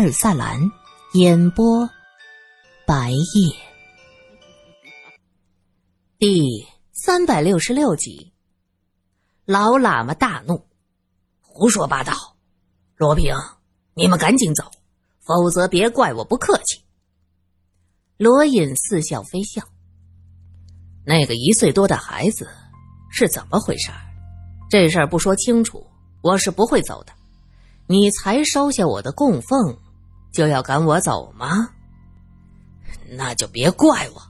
尔萨兰，演播白夜，第三百六十六集。老喇嘛大怒，胡说八道！罗平，你们赶紧走，否则别怪我不客气。罗隐似笑非笑，那个一岁多的孩子是怎么回事？这事儿不说清楚，我是不会走的。你才收下我的供奉，就要赶我走吗？那就别怪我。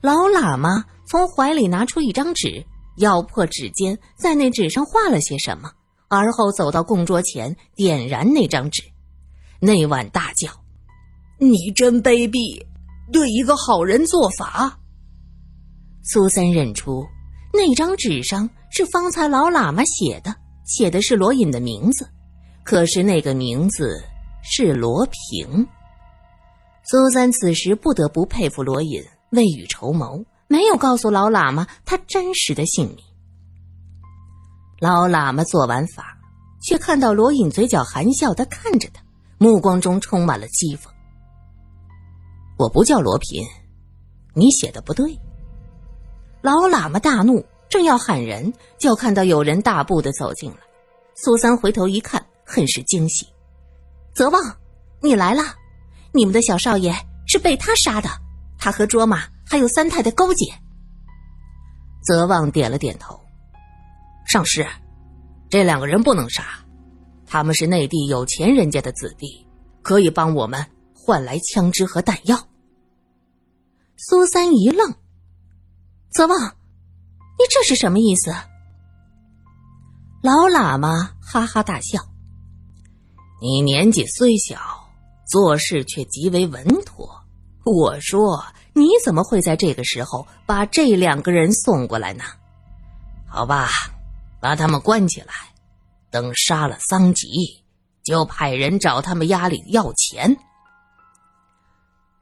老喇嘛从怀里拿出一张纸，咬破指尖，在那纸上画了些什么，而后走到供桌前，点燃那张纸。那晚大叫：“你真卑鄙，对一个好人做法！”苏三认出那张纸上是方才老喇嘛写的，写的是罗隐的名字。可是那个名字是罗平。苏三此时不得不佩服罗隐未雨绸缪，没有告诉老喇嘛他真实的姓名。老喇嘛做完法，却看到罗隐嘴角含笑的看着他，目光中充满了讥讽。我不叫罗平，你写的不对。老喇嘛大怒，正要喊人，就看到有人大步的走进来。苏三回头一看。很是惊喜，泽旺，你来了！你们的小少爷是被他杀的，他和卓玛还有三太太勾结。泽旺点了点头，上师，这两个人不能杀，他们是内地有钱人家的子弟，可以帮我们换来枪支和弹药。苏三一愣，泽旺，你这是什么意思？老喇嘛哈哈大笑。你年纪虽小，做事却极为稳妥。我说，你怎么会在这个时候把这两个人送过来呢？好吧，把他们关起来，等杀了桑吉，就派人找他们家里要钱。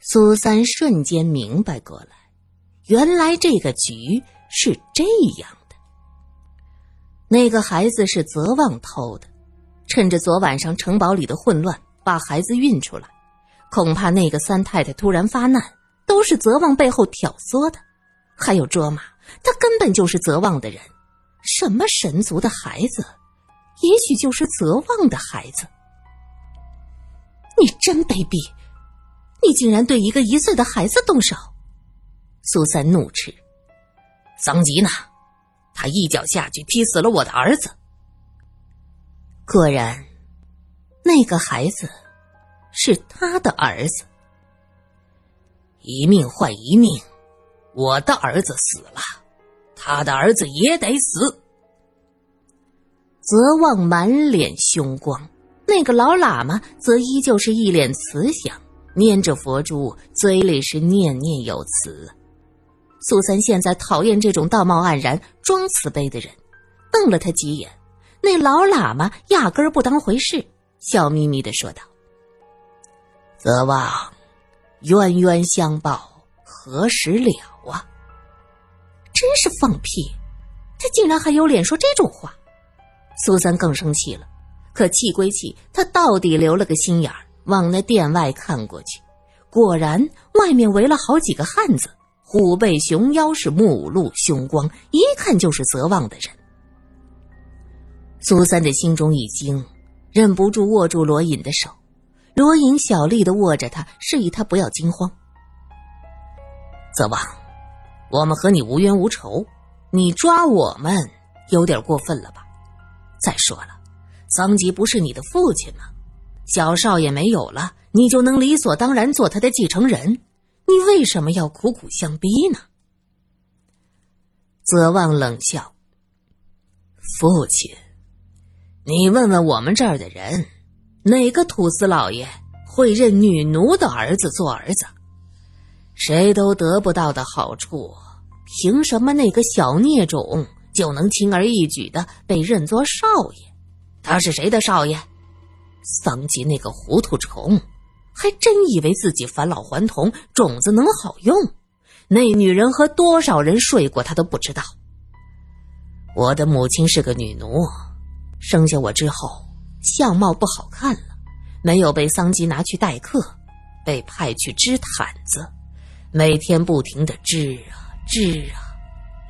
苏三瞬间明白过来，原来这个局是这样的。那个孩子是泽旺偷的。趁着昨晚上城堡里的混乱，把孩子运出来。恐怕那个三太太突然发难，都是泽旺背后挑唆的。还有卓玛，他根本就是泽旺的人。什么神族的孩子，也许就是泽旺的孩子。你真卑鄙！你竟然对一个一岁的孩子动手！苏三怒斥：“桑吉呢？他一脚下去踢死了我的儿子。”果然，那个孩子是他的儿子。一命换一命，我的儿子死了，他的儿子也得死。泽旺满脸凶光，那个老喇嘛则依旧是一脸慈祥，拈着佛珠，嘴里是念念有词。苏三现在讨厌这种道貌岸然、装慈悲的人，瞪了他几眼。那老喇嘛压根儿不当回事，笑眯眯的说道：“泽旺，冤冤相报何时了啊？真是放屁！他竟然还有脸说这种话！”苏三更生气了，可气归气，他到底留了个心眼儿，往那殿外看过去，果然外面围了好几个汉子，虎背熊腰，是目露凶光，一看就是泽旺的人。苏三的心中一惊，忍不住握住罗隐的手。罗隐小力的握着他，示意他不要惊慌。泽旺，我们和你无冤无仇，你抓我们有点过分了吧？再说了，桑吉不是你的父亲吗？小少爷没有了，你就能理所当然做他的继承人？你为什么要苦苦相逼呢？泽旺冷笑：“父亲。”你问问我们这儿的人，哪个土司老爷会认女奴的儿子做儿子？谁都得不到的好处，凭什么那个小孽种就能轻而易举的被认作少爷？他是谁的少爷？桑吉那个糊涂虫，还真以为自己返老还童，种子能好用？那女人和多少人睡过，他都不知道。我的母亲是个女奴。生下我之后，相貌不好看了，没有被桑吉拿去待客，被派去织毯子，每天不停的织啊织啊，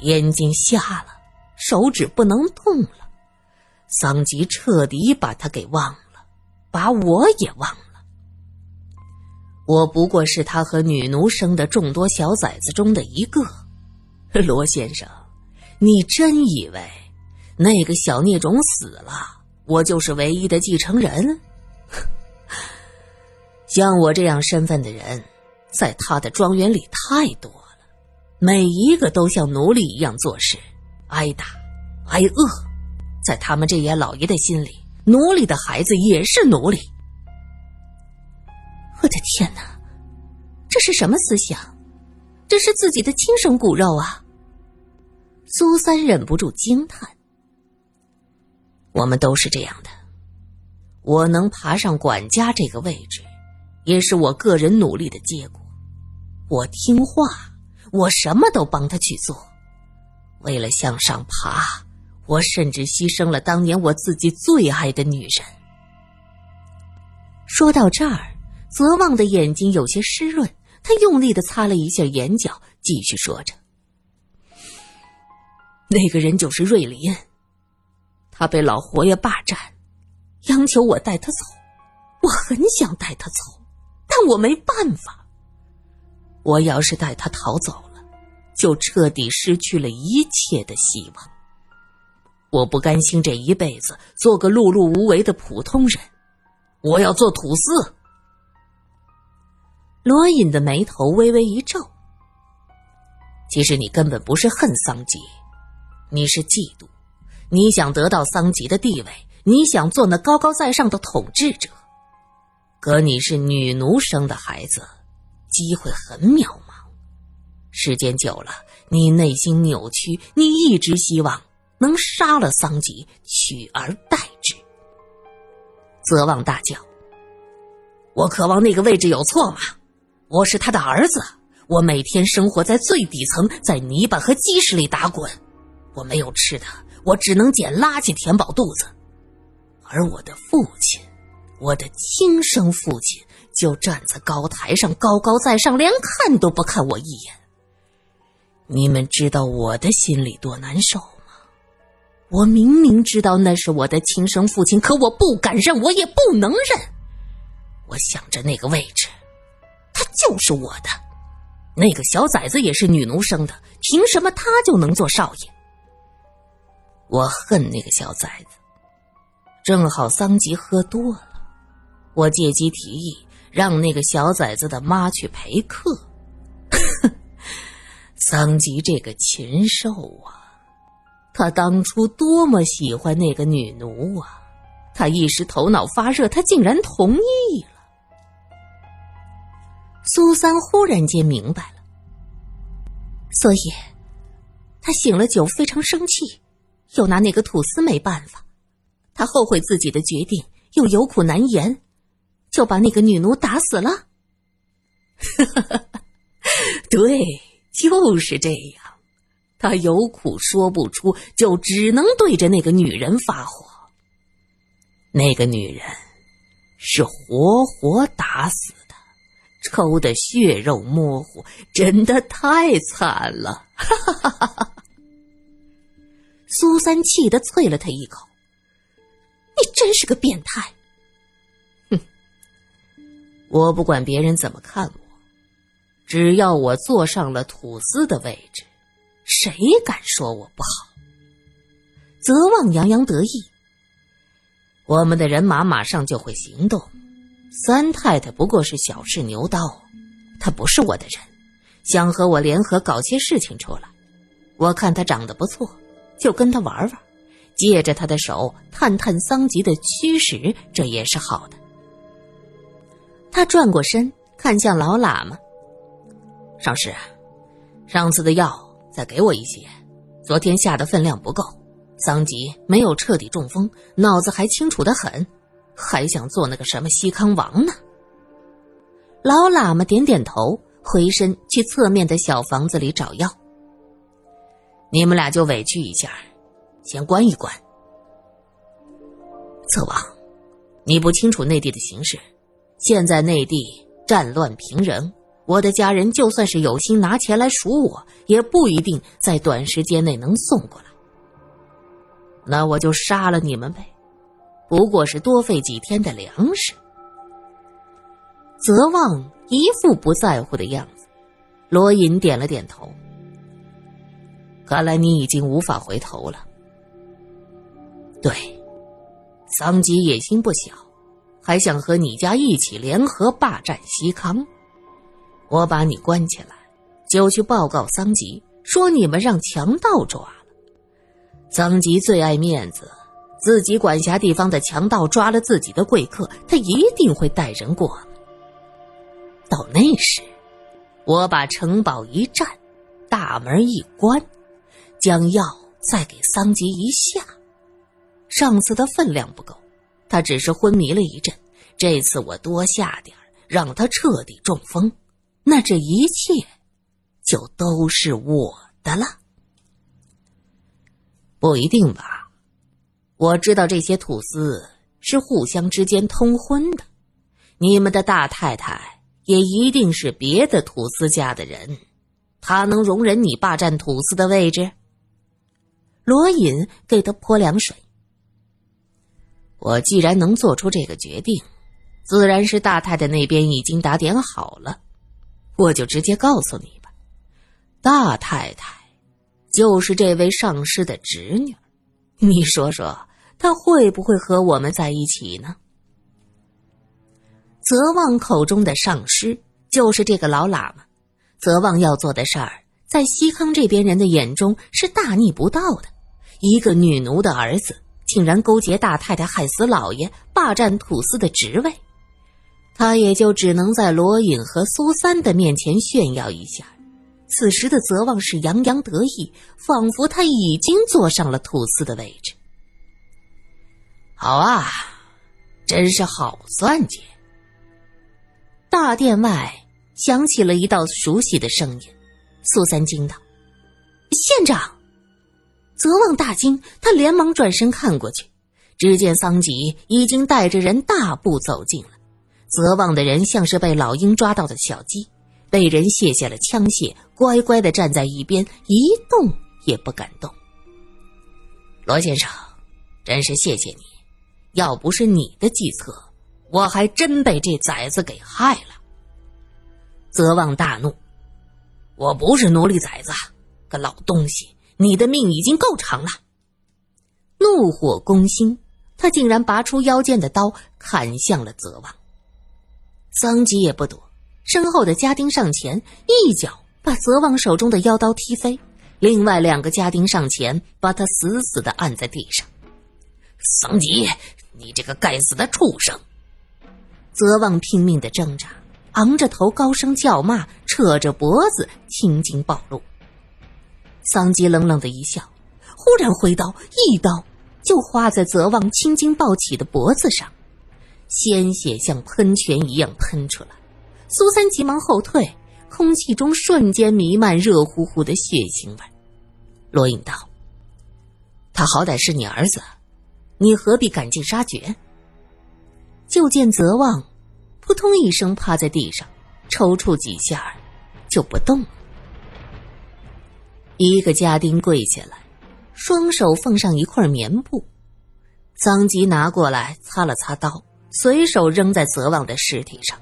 眼睛瞎了，手指不能动了。桑吉彻底把他给忘了，把我也忘了。我不过是他和女奴生的众多小崽子中的一个。罗先生，你真以为那个小孽种死了，我就是唯一的继承人？像我这样身份的人，在他的庄园里太多了，每一个都像奴隶一样做事，挨打、挨饿。在他们这些老爷的心里，奴隶的孩子也是奴隶。我的天哪，这是什么思想？这是自己的亲生骨肉啊！苏三忍不住惊叹：“我们都是这样的。我能爬上管家这个位置，也是我个人努力的结果。我听话，我什么都帮他去做。为了向上爬。”我甚至牺牲了当年我自己最爱的女人。说到这儿，泽旺的眼睛有些湿润，他用力的擦了一下眼角，继续说着：“那个人就是瑞林，他被老佛爷霸占，央求我带他走。我很想带他走，但我没办法。我要是带他逃走了，就彻底失去了一切的希望。”我不甘心这一辈子做个碌碌无为的普通人，我要做土司。罗隐的眉头微微一皱。其实你根本不是恨桑吉，你是嫉妒，你想得到桑吉的地位，你想做那高高在上的统治者。可你是女奴生的孩子，机会很渺茫。时间久了，你内心扭曲，你一直希望。能杀了桑吉，取而代之。泽旺大叫：“我渴望那个位置有错吗？我是他的儿子，我每天生活在最底层，在泥巴和鸡屎里打滚。我没有吃的，我只能捡垃圾填饱肚子。而我的父亲，我的亲生父亲，就站在高台上，高高在上，连看都不看我一眼。你们知道我的心里多难受吗？”我明明知道那是我的亲生父亲，可我不敢认，我也不能认。我想着那个位置，他就是我的。那个小崽子也是女奴生的，凭什么他就能做少爷？我恨那个小崽子。正好桑吉喝多了，我借机提议让那个小崽子的妈去陪客。桑吉这个禽兽啊！他当初多么喜欢那个女奴啊！他一时头脑发热，他竟然同意了。苏三忽然间明白了，所以，他醒了酒，非常生气，又拿那个土司没办法，他后悔自己的决定，又有苦难言，就把那个女奴打死了。对，就是这样。他有苦说不出，就只能对着那个女人发火。那个女人是活活打死的，抽的血肉模糊，真的太惨了！哈哈哈哈！苏三气得啐了他一口：“你真是个变态！”哼，我不管别人怎么看我，只要我坐上了土司的位置。谁敢说我不好？泽旺洋洋得意。我们的人马马上就会行动。三太太不过是小试牛刀，她不是我的人，想和我联合搞些事情出来。我看她长得不错，就跟他玩玩，借着他的手探探桑吉的虚实，这也是好的。他转过身，看向老喇嘛：“上师，上次的药。”再给我一些，昨天下的分量不够。桑吉没有彻底中风，脑子还清楚的很，还想做那个什么西康王呢。老喇嘛点点头，回身去侧面的小房子里找药。你们俩就委屈一下，先关一关。侧王，你不清楚内地的形势，现在内地战乱频仍，我的家人就算是有心拿钱来赎我，也不一定在短时间内能送过来。那我就杀了你们呗，不过是多费几天的粮食。泽旺一副不在乎的样子，罗隐点了点头。看来你已经无法回头了。对，桑吉野心不小，还想和你家一起联合霸占西康。我把你关起来，就去报告桑吉，说你们让强盗抓了。桑吉最爱面子，自己管辖地方的强盗抓了自己的贵客，他一定会带人过来。到那时，我把城堡一占，大门一关。将药再给桑吉一下，上次的分量不够，他只是昏迷了一阵。这次我多下点让他彻底中风，那这一切就都是我的了。不一定吧？我知道这些土司是互相之间通婚的，你们的大太太也一定是别的土司家的人，他能容忍你霸占土司的位置？罗隐给他泼凉水。我既然能做出这个决定，自然是大太太那边已经打点好了。我就直接告诉你吧，大太太就是这位上师的侄女。你说说，她会不会和我们在一起呢？泽旺口中的上师就是这个老喇嘛。泽旺要做的事儿，在西康这边人的眼中是大逆不道的。一个女奴的儿子竟然勾结大太太害死老爷，霸占土司的职位，他也就只能在罗隐和苏三的面前炫耀一下。此时的泽旺是洋洋得意，仿佛他已经坐上了土司的位置。好啊，真是好算计！大殿外响起了一道熟悉的声音，苏三惊道：“县长。”泽旺大惊，他连忙转身看过去，只见桑吉已经带着人大步走近了。泽旺的人像是被老鹰抓到的小鸡，被人卸下了枪械，乖乖的站在一边，一动也不敢动。罗先生，真是谢谢你，要不是你的计策，我还真被这崽子给害了。泽旺大怒：“我不是奴隶崽子，个老东西！”你的命已经够长了，怒火攻心，他竟然拔出腰间的刀砍向了泽旺。桑吉也不躲，身后的家丁上前一脚把泽旺手中的腰刀踢飞，另外两个家丁上前把他死死的按在地上。桑吉，你这个该死的畜生！泽旺拼命的挣扎，昂着头高声叫骂，扯着脖子青筋暴露。桑吉冷冷的一笑，忽然挥刀，一刀就划在泽旺青筋暴起的脖子上，鲜血像喷泉一样喷出来。苏三急忙后退，空气中瞬间弥漫热乎乎的血腥味。罗隐道：“他好歹是你儿子，你何必赶尽杀绝？”就见泽旺扑通一声趴在地上，抽搐几下就不动了。一个家丁跪下来，双手奉上一块棉布，桑吉拿过来擦了擦刀，随手扔在泽旺的尸体上。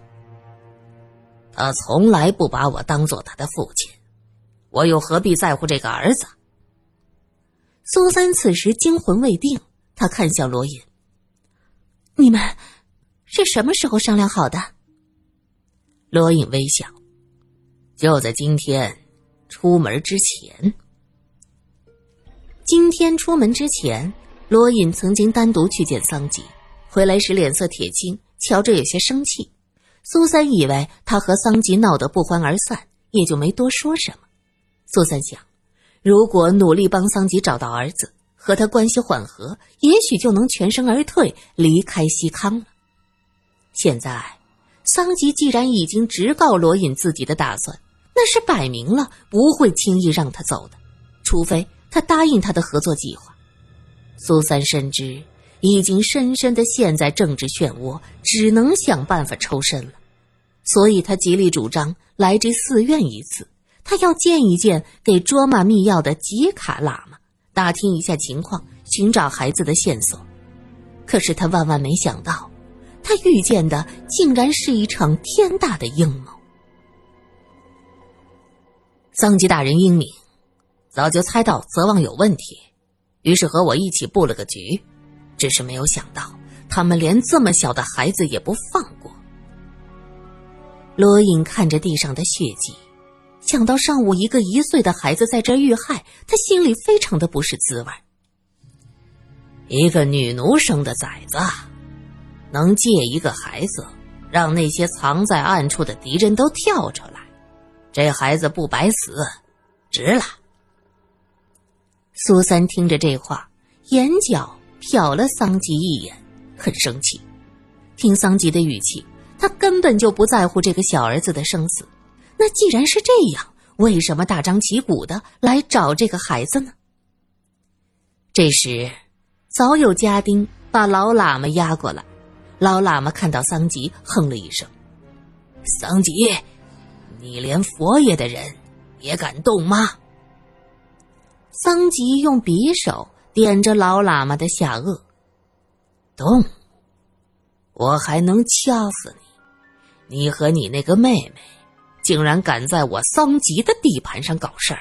他从来不把我当做他的父亲，我又何必在乎这个儿子？苏三此时惊魂未定，他看向罗隐：“你们是什么时候商量好的？”罗隐微笑：“就在今天。”出门之前，今天出门之前，罗隐曾经单独去见桑吉，回来时脸色铁青，瞧着有些生气。苏三以为他和桑吉闹得不欢而散，也就没多说什么。苏三想，如果努力帮桑吉找到儿子，和他关系缓和，也许就能全身而退，离开西康了。现在，桑吉既然已经直告罗隐自己的打算。那是摆明了不会轻易让他走的，除非他答应他的合作计划。苏三深知，已经深深的陷在政治漩涡，只能想办法抽身了。所以他极力主张来这寺院一次，他要见一见给卓玛密钥的吉卡喇嘛，打听一下情况，寻找孩子的线索。可是他万万没想到，他遇见的竟然是一场天大的阴谋。桑吉大人英明，早就猜到泽旺有问题，于是和我一起布了个局，只是没有想到他们连这么小的孩子也不放过。罗隐看着地上的血迹，想到上午一个一岁的孩子在这遇害，他心里非常的不是滋味。一个女奴生的崽子，能借一个孩子，让那些藏在暗处的敌人都跳出来，这孩子不白死，值了。苏三听着这话，眼角瞟了桑吉一眼，很生气。听桑吉的语气。他根本就不在乎这个小儿子的生死，那既然是这样，为什么大张旗鼓的来找这个孩子呢？这时，早有家丁把老喇嘛押过来。老喇嘛看到桑吉，哼了一声：“桑吉，你连佛爷的人也敢动吗？”桑吉用匕首点着老喇嘛的下颚：“动，我还能掐死你。”你和你那个妹妹，竟然敢在我桑吉的地盘上搞事儿！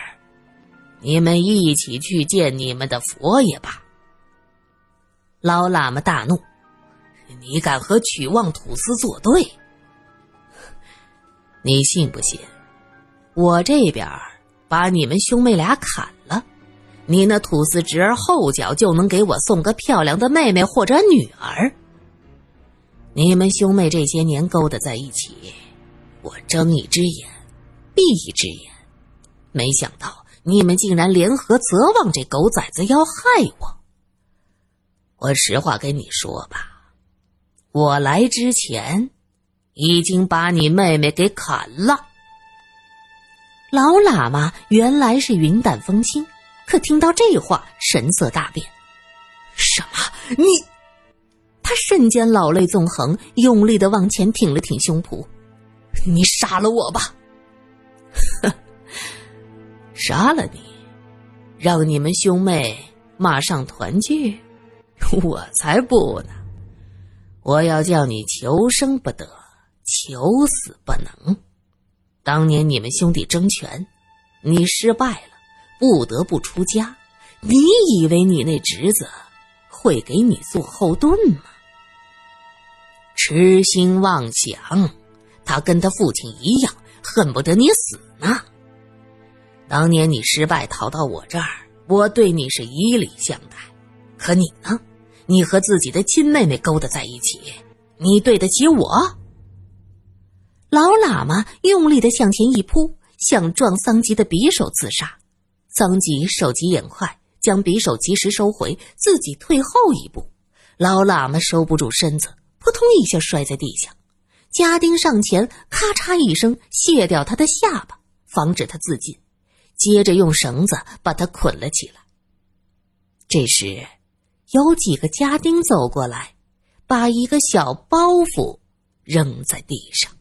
你们一起去见你们的佛爷吧！老喇嘛大怒：“你敢和曲旺土司作对？你信不信？我这边把你们兄妹俩砍了，你那土司侄儿后脚就能给我送个漂亮的妹妹或者女儿。”你们兄妹这些年勾搭在一起，我睁一只眼闭一只眼，没想到你们竟然联合泽望这狗崽子要害我。我实话跟你说吧，我来之前已经把你妹妹给砍了。老喇嘛原来是云淡风轻，可听到这话，神色大变。什么？你？他瞬间老泪纵横，用力的往前挺了挺胸脯：“你杀了我吧！哼 杀了你，让你们兄妹马上团聚？我才不呢！我要叫你求生不得，求死不能。当年你们兄弟争权，你失败了，不得不出家。你以为你那侄子会给你做后盾吗？”痴心妄想，他跟他父亲一样，恨不得你死呢。当年你失败逃到我这儿，我对你是以礼相待，可你呢？你和自己的亲妹妹勾搭在一起，你对得起我？老喇嘛用力的向前一扑，想撞桑吉的匕首自杀。桑吉手疾眼快，将匕首及时收回，自己退后一步。老喇嘛收不住身子。扑通一下摔在地下，家丁上前，咔嚓一声卸掉他的下巴，防止他自尽，接着用绳子把他捆了起来。这时，有几个家丁走过来，把一个小包袱扔在地上。